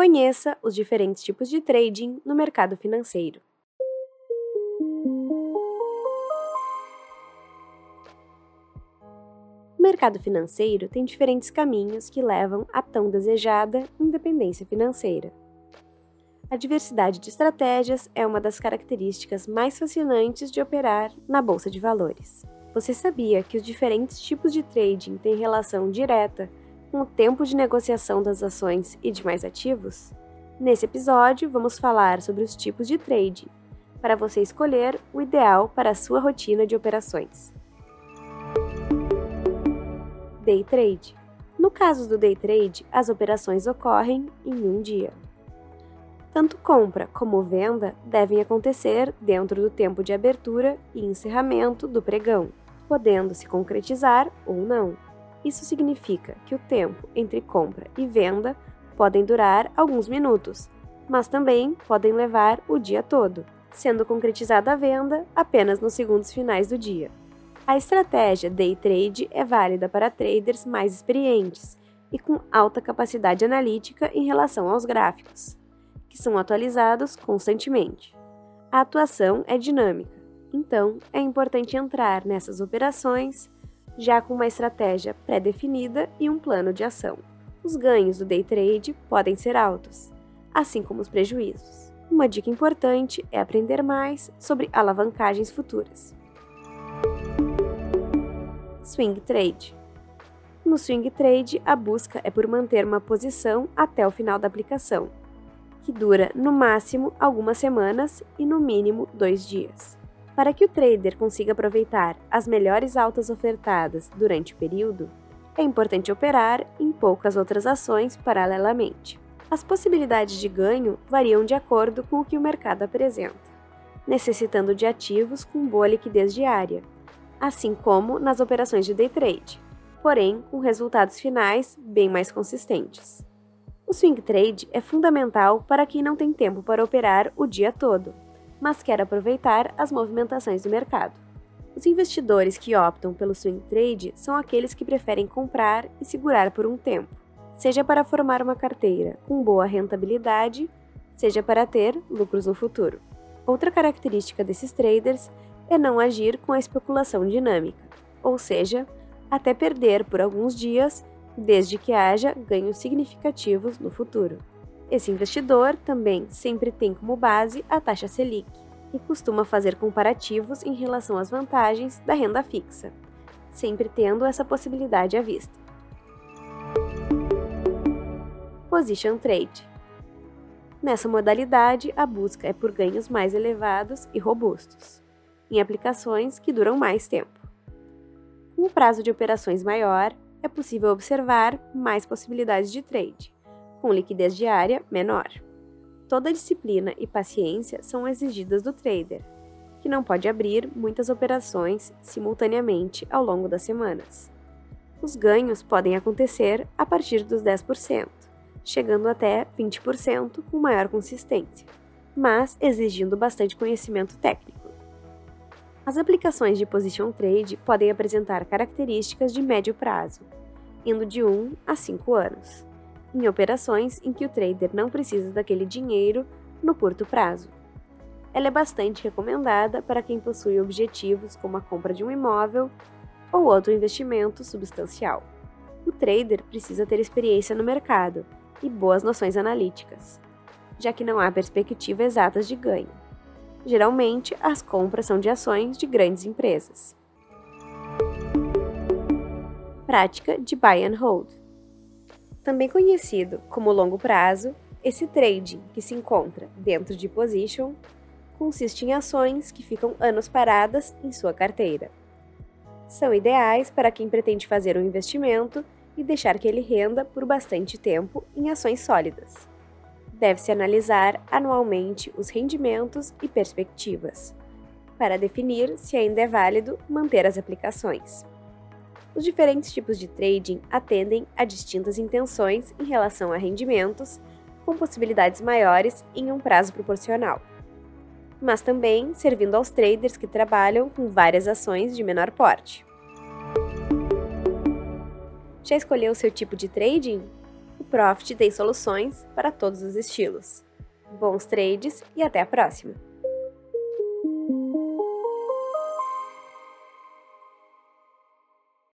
Conheça os diferentes tipos de trading no mercado financeiro. O mercado financeiro tem diferentes caminhos que levam à tão desejada independência financeira. A diversidade de estratégias é uma das características mais fascinantes de operar na bolsa de valores. Você sabia que os diferentes tipos de trading têm relação direta com o tempo de negociação das ações e demais ativos? Nesse episódio, vamos falar sobre os tipos de trading, para você escolher o ideal para a sua rotina de operações. Day trade. No caso do day trade, as operações ocorrem em um dia. Tanto compra como venda devem acontecer dentro do tempo de abertura e encerramento do pregão, podendo se concretizar ou não. Isso significa que o tempo entre compra e venda podem durar alguns minutos, mas também podem levar o dia todo, sendo concretizada a venda apenas nos segundos finais do dia. A estratégia day trade é válida para traders mais experientes e com alta capacidade analítica em relação aos gráficos, que são atualizados constantemente. A atuação é dinâmica, então é importante entrar nessas operações já com uma estratégia pré-definida e um plano de ação. Os ganhos do day trade podem ser altos, assim como os prejuízos. Uma dica importante é aprender mais sobre alavancagens futuras. Swing Trade No swing trade, a busca é por manter uma posição até o final da aplicação, que dura no máximo algumas semanas e no mínimo dois dias. Para que o trader consiga aproveitar as melhores altas ofertadas durante o período, é importante operar em poucas outras ações paralelamente. As possibilidades de ganho variam de acordo com o que o mercado apresenta, necessitando de ativos com boa liquidez diária, assim como nas operações de day trade, porém com resultados finais bem mais consistentes. O swing trade é fundamental para quem não tem tempo para operar o dia todo mas quer aproveitar as movimentações do mercado. Os investidores que optam pelo swing trade são aqueles que preferem comprar e segurar por um tempo, seja para formar uma carteira com boa rentabilidade, seja para ter lucros no futuro. Outra característica desses traders é não agir com a especulação dinâmica, ou seja, até perder por alguns dias, desde que haja ganhos significativos no futuro. Esse investidor também sempre tem como base a taxa Selic e costuma fazer comparativos em relação às vantagens da renda fixa, sempre tendo essa possibilidade à vista. Position Trade Nessa modalidade, a busca é por ganhos mais elevados e robustos, em aplicações que duram mais tempo. Com prazo de operações maior, é possível observar mais possibilidades de trade com liquidez diária menor. Toda disciplina e paciência são exigidas do trader, que não pode abrir muitas operações simultaneamente ao longo das semanas. Os ganhos podem acontecer a partir dos 10%, chegando até 20% com maior consistência, mas exigindo bastante conhecimento técnico. As aplicações de position trade podem apresentar características de médio prazo, indo de 1 a 5 anos em operações em que o trader não precisa daquele dinheiro no curto prazo. Ela é bastante recomendada para quem possui objetivos como a compra de um imóvel ou outro investimento substancial. O trader precisa ter experiência no mercado e boas noções analíticas, já que não há perspectiva exatas de ganho. Geralmente, as compras são de ações de grandes empresas. Prática de buy and hold. Também conhecido como longo prazo, esse trading, que se encontra dentro de position, consiste em ações que ficam anos paradas em sua carteira. São ideais para quem pretende fazer um investimento e deixar que ele renda por bastante tempo em ações sólidas. Deve-se analisar anualmente os rendimentos e perspectivas, para definir se ainda é válido manter as aplicações. Os diferentes tipos de trading atendem a distintas intenções em relação a rendimentos, com possibilidades maiores em um prazo proporcional, mas também servindo aos traders que trabalham com várias ações de menor porte. Já escolheu seu tipo de trading? O Profit tem soluções para todos os estilos. Bons trades e até a próxima!